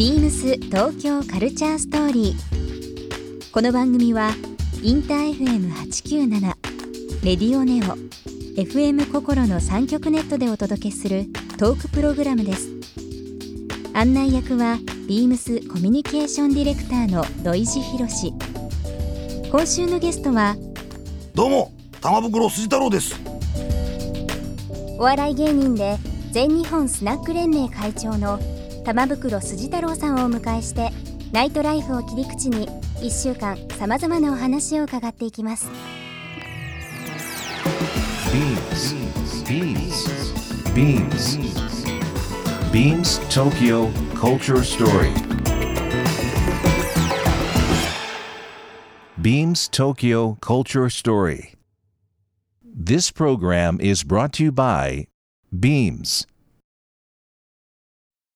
ビームス東京カルチャーストーリー。この番組はインター FM897 レディオネオ FM 心の三極ネットでお届けするトークプログラムです。案内役はビームスコミュニケーションディレクターの土井博志。今週のゲストはどうも玉袋筋太郎ですお笑い芸人で全日本スナック連盟会長の玉袋筋太郎さんをお迎えしてナイトライフを切り口に1週間さまざまなお話を伺っていきます BeamsBeamsBeamsTokyo Culture Story Beams Tokyo Culture Story This program is brought to you by Beams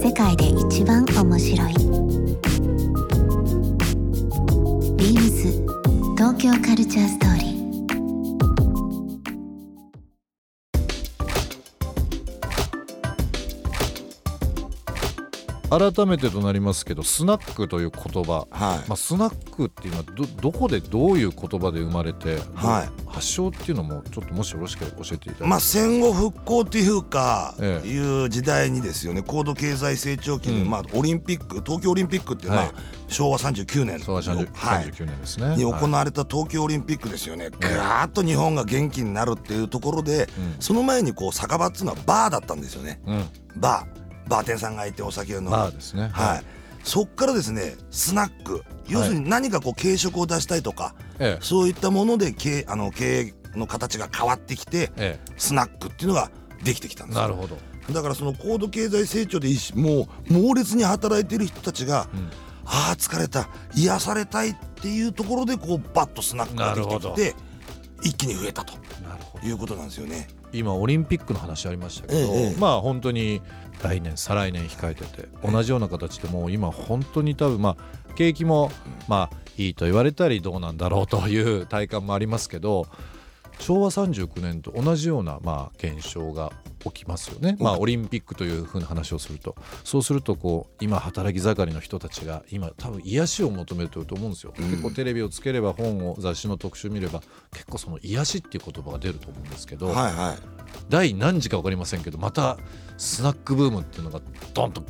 世界で一番面白い。ビームス東京カルチャーストーリー改めてとなりますけどスナックという言葉、はい。まあ、スナックっていうのはどどこでどういう言葉で生まれて、はい発祥っていうのもちょっともしよろしければ教えていただまあ戦後復興っていうか、ええ。いう時代にですよね高度経済成長期で、うん。まあオリンピック東京オリンピックっていうのは、はい。昭和39年。昭和30はい39年ですね、に行はいわれた東京オリンピックですよね、ぐええわーっと日本が元気になるっていうところで、うん。その前にこう酒場っていうのはバーだったんですよね。うん、バー。バーテンさんがいてお酒を飲む。バーですね。はい、そっからですねスナック。要するに何かこう軽食を出したいとか、ええ。そういったもので経あの経営の形が変わってきてえスナックっていうのができてきたんですなるほど、だからその高度経済成長でいいしもう猛烈に働いてる人たちが、うん。ああ疲れた。癒されたいっていうところでこうバッとスナックができてきて一気に増えたとなるほど。いうことなんですよね。今オリンピックの話ありましたけど、ええええ。まあ本当に来年再来年控えてて同じような形でもう今本当に多分まあ景気もまあいいと言われたりどうなんだろうという体感もありますけど昭和39年と同じようなまあ現象が起きますよね、まあ、オリンピックというふうな話をすると。そうするとこう今働き盛りの人たちが今多分癒しを求めてると思うんですよ、結構テレビをつければ本を雑誌の特集見れば結構その癒しっていう言葉が出ると思うんですけど、はいはい。第何時か分かりませんけどまたスナックブームっていうのがドンと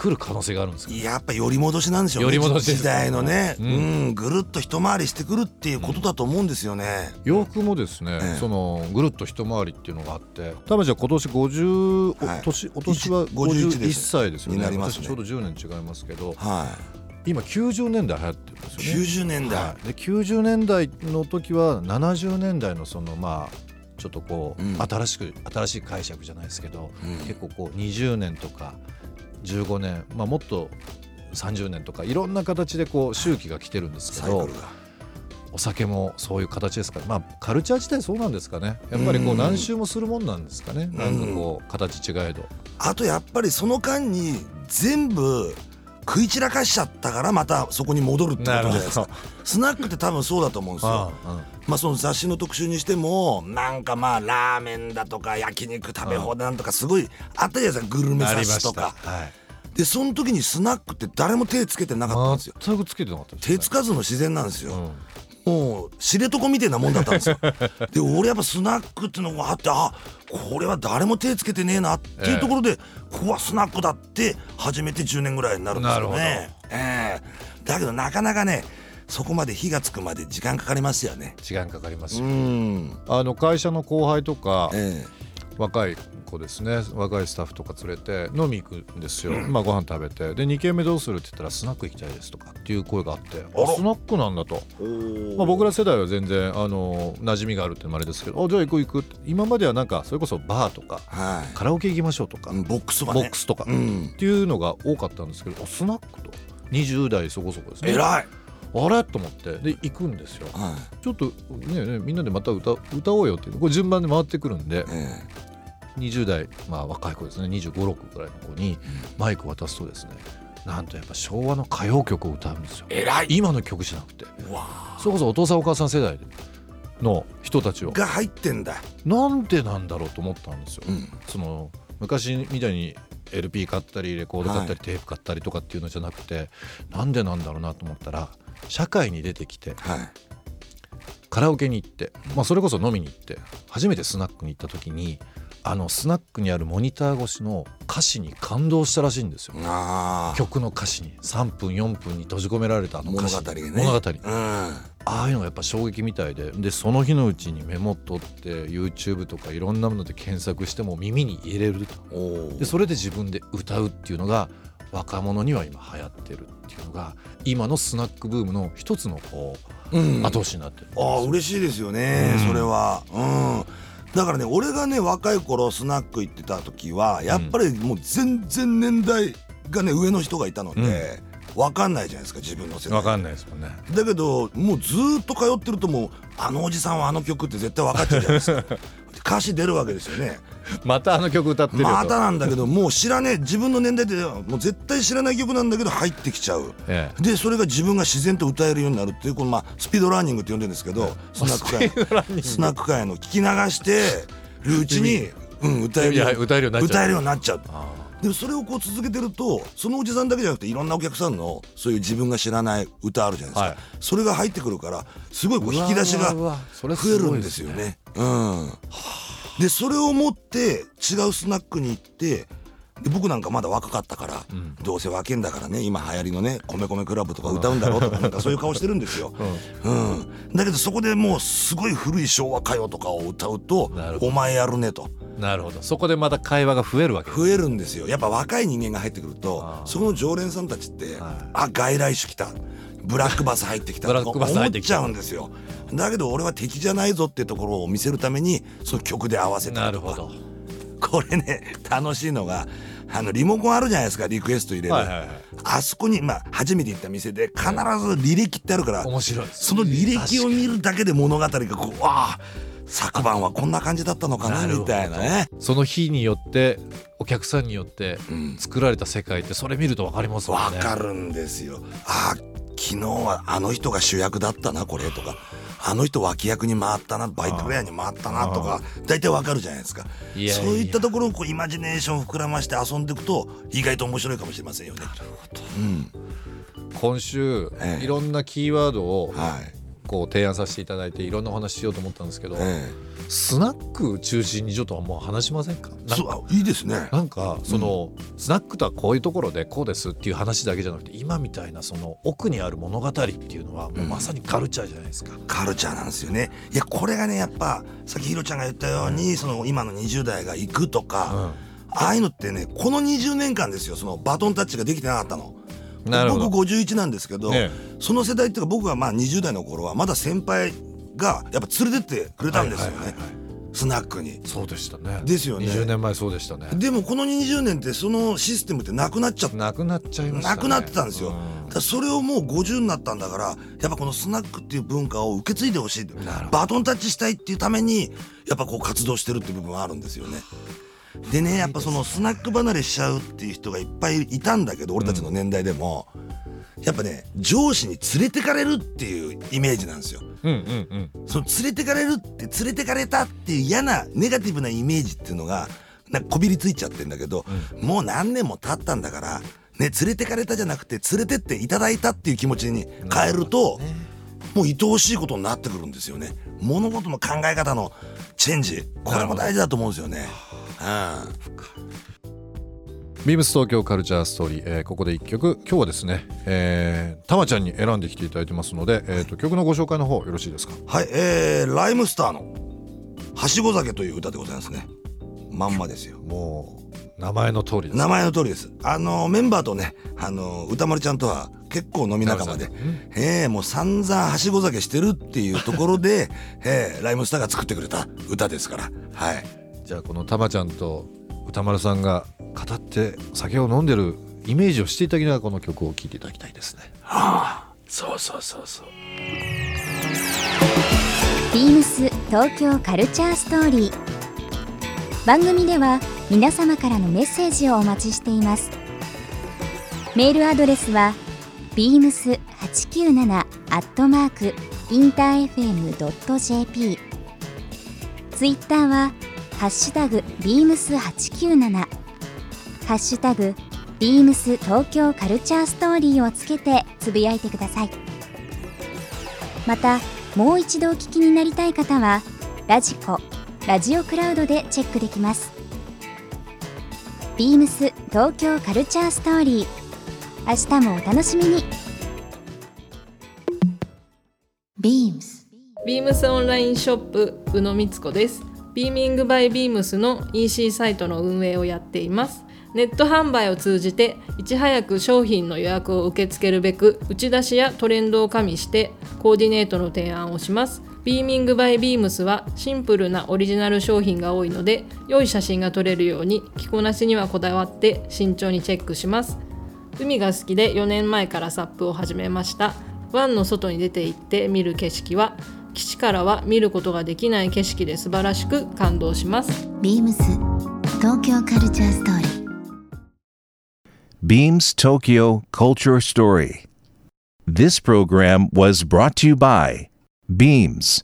来る可能性があるんですかやっぱ寄り戻しなんでしょうね。寄り戻し時代のね、ううん。んぐるっと一回りしてくるっていうことだと思うんですよね。洋服もですね、ええ。そのぐるっと一回りっていうのがあって多分じゃあ今年50、はいお年お年は一51 51歳ですよね。になります。ね私ちょうど10年違いますけどは今90年代流行ってるんですい、よね。90年代、はい、で90年代の時は70年代のそのまあちょっとこう、うん。新しく新しい解釈じゃないですけど、うん。結構こう20年とか15年、まあ、もっと30年とかいろんな形でこう周期が来てるんですけど。お酒もそういう形ですからまあカルチャー自体そうなんですかね。やっぱりこううん。何周もするもんなんですかね、なんかこう形違えど。あとやっぱりその間に全部食い散らかしちゃったからまたそこに戻るってことじゃないですか。スナックって多分そうだと思うんですよ。ああまあその雑誌の特集にしてもなんかまあラーメンだとか焼肉食べ放題なんとかすごいあったじゃないですか。グルメ雑誌と。か。はい。でその時にスナックって誰も手つけてなかったんですよ。全くつけてなかったです、ね。手つかずの自然なんですよ、うんもう知床みたいなもんだったんですよ。で俺やっぱスナックっていうのがあってあこれは誰も手つけてねえなっていうところで、ここはスナックだって始めて10年ぐらいになるんですよね。ええ。だけどなかなかねそこまで火がつくまで時間かかりますよね。時間かかりますうよ、ん。あの会社の後輩とかえ若い子ですね。若いスタッフとか連れて飲み行くんですよ、まあご飯食べて。で2軒目どうするって言ったらスナック行きたいですとかっていう声があってあスナックなんだと、えまあ、僕ら世代は全然あの馴染みがあるってのもあれですけどあじゃあ行く行く今まではなんかそれこそバーとかはカラオケ行きましょうとか、いうんボックスはね。ボックスとか、うん。っていうのが多かったんですけどあスナックと。20代そこそこですね。偉い、あれ？と思って。で行くんですよ。はちょっとねねみんなでまた歌歌おうよって。いうこれ順番で回ってくるんで20代まあ若い子ですね。2 5 6ぐらいの子にマイク渡すとですねなんとやっぱ昭和の歌謡曲を歌うんですよ。え偉い。今の曲じゃなくて。それこそお父さんお母さん世代の人たちを。が入ってんだ、なんでなんだろうと思ったんですよ、うん、その昔みたいに LP 買ったりレコード買ったりはテープ買ったりとかっていうのじゃなくてなんでなんだろうなと思ったら社会に出てきてはい。カラオケに行って、まあ、それこそ飲みに行って初めてスナックに行った時にあのスナックにあるモニター越しの歌詞に感動したらしいんですよ。曲の歌詞に。3分4分に閉じ込められたあの歌詞。物語がね。物語。うん。ああいうのがやっぱ衝撃みたいで。でその日のうちにメモ取って YouTube とかいろんなもので検索しても耳に入れると。おでそれで自分で歌うっていうのが若者には今流行ってるっていうのが今のスナックブームの一つのこううん。後押しになってるあ嬉しいですよね、うん。それは。うんだからね俺がね若い頃スナック行ってた時はやっぱりもう全然年代がね上の人がいたので、分かんないじゃないですか自分の世代。わかんないですもんね。だけどもうずーっと通ってるともうあのおじさんはあの曲って絶対分かっちゃうじゃないですか 歌詞出るわけですよね。またあの曲歌ってるまたなんだけどもう知らねえ自分の年代でもう絶対知らない曲なんだけど入ってきちゃう。ええ。でそれが自分が自然と歌えるようになるっていうこのまあスピードランニングって呼んでるんですけどスナック界スナック界の聞き流してるうちに、うん、歌えるようになっちゃうでもそれをこう続けてるとそのおじさんだけじゃなくていろんなお客さんのそういう自分が知らない歌あるじゃないですか、はい。それが入ってくるからすごいこう引き出しが増えるんですよね。うん、でそれを持って違うスナックに行ってで僕なんかまだ若かったから、ん。どうせ若けんだからね今流行りのね「米米クラブ」とか歌うんだろうとかなんかそういう顔してるんですよ。うん、だけどそこでもうすごい古い昭和歌謡とかを歌うとお前やるねと。なるほど。そこでまた会話が増えるわけです増えるんですよ。やっぱ若い人間が入ってくるとそこの常連さんたちってはい。あ外来種来た。ブラックバス入ってきたブラックバス入ってきた。思っちゃうんですよ。だけど俺は敵じゃないぞってところを見せるためにその曲で合わせたりとか。なるほどこれね楽しいのがあのリモコンあるじゃないですかリクエスト入れる、はいはいはい。あそこにまあ初めて行った店で必ず履歴ってあるから面白いその履歴を見るだけで物語がこうわあ昨晩はこんな感じだったのかなみたいなね。その日によってお客さんによってうん。作られた世界ってそれ見ると分かりますもんね。わかるんですよ。あ昨日はあの人が主役だったなこれとかあの人脇役に回ったなバイトプレイヤーに回ったなとか大体わかるじゃないですか。そういったところをこうイマジネーション膨らまして遊んでいくと意外と面白いかもしれませんよね。うん。今週ええ。いろんなキーワードをはいこう提案させていただいていろんなお話ししようと思ったんですけどえスナック中心にちょっともう話しませんか？そういいですね。なんかそのスナックとはこういうところでこうですっていう話だけじゃなくて今みたいなその奥にある物語っていうのはもうまさにカルチャーじゃないですか。カルチャーなんですよね。いやこれがねやっぱさっきひろちゃんが言ったように、その今の20代が行くとか、ああいうのってねこの20年間ですよそのバトンタッチができてなかったの。僕51なんですけど、ねその世代っていうか僕がまあ20代の頃はまだ先輩がやっぱ連れてってくれたんですよね、はいはいはいはいスナックに。そうでしたね。ですよね20年前そうでしたね。でもこの20年ってそのシステムってなくなっちゃった。なくなっちゃいましたね。なくなってたんですよ、うんだからそれをもう50になったんだからやっぱこのスナックっていう文化を受け継いでほしいバトンタッチしたいっていうためにやっぱこう活動してるっていう部分はあるんですよね。でねやっぱそのスナック離れしちゃうっていう人がいっぱいいたんだけど俺たちの年代でも、やっぱね上司に連れてかれるっていうイメージなんですよ。うんうんうん。その連れてかれるって連れてかれたっていう嫌なネガティブなイメージっていうのがなんかこびりついちゃってんだけど、もう何年も経ったんだから、ね、連れてかれたじゃなくて連れてっていただいたっていう気持ちに変えるともう愛おしいことになってくるんですよね。物事の考え方のチェンジ。これも大事だと思うんですよね。ビームス東京カルチャーストーリー、えーここで一曲。今日はですね、えー、たまちゃんに選んできていただいてますので、えー、と曲のご紹介の方よろしいですか？うん、はい、えー、ライムスターの「はしご酒」という歌でございますね。まんまですよ。もう名前の通りです。名前の通りです。あのメンバーとね、あの歌丸ちゃんとは結構飲み仲間でええもう散々はしご酒してるっていうところで、ええライムスターが作ってくれた歌ですから、はい。じゃあこのたまちゃんと歌丸さんが語って酒を飲んでるイメージをしていただきながらこの曲を聴いていただきたいですね。はあそうそうそうそう。ビームス東京カルチャーストーリー。番組では皆様からのメッセージをお待ちしています。メールアドレスは beams897 アットマークインター FM.jp ツイッターはハッシュタグ beams897 ハッシュタグビームス東京カルチャーストーリーをつけてつぶやいてください。またもう一度お聞きになりたい方はラジコラジオクラウドでチェックできます。ビームス東京カルチャーストーリー。明日もお楽しみに。beams ビームスオンラインショップ宇野光子です。ビーミングバイビームスの EC サイトの運営をやっています。ネット販売を通じていち早く商品の予約を受け付けるべく打ち出しやトレンドを加味してコーディネートの提案をします。ビーミングバイビームスはシンプルなオリジナル商品が多いので良い写真が撮れるように着こなしにはこだわって慎重にチェックします。海が好きで4年前からサップを始めました湾の外に出て行って見る景色は基地からは見ることができない景色で素晴らしく感動します beams 東京カルチャーストーリー Beams Tokyo Culture Story. This program was brought to you by Beams.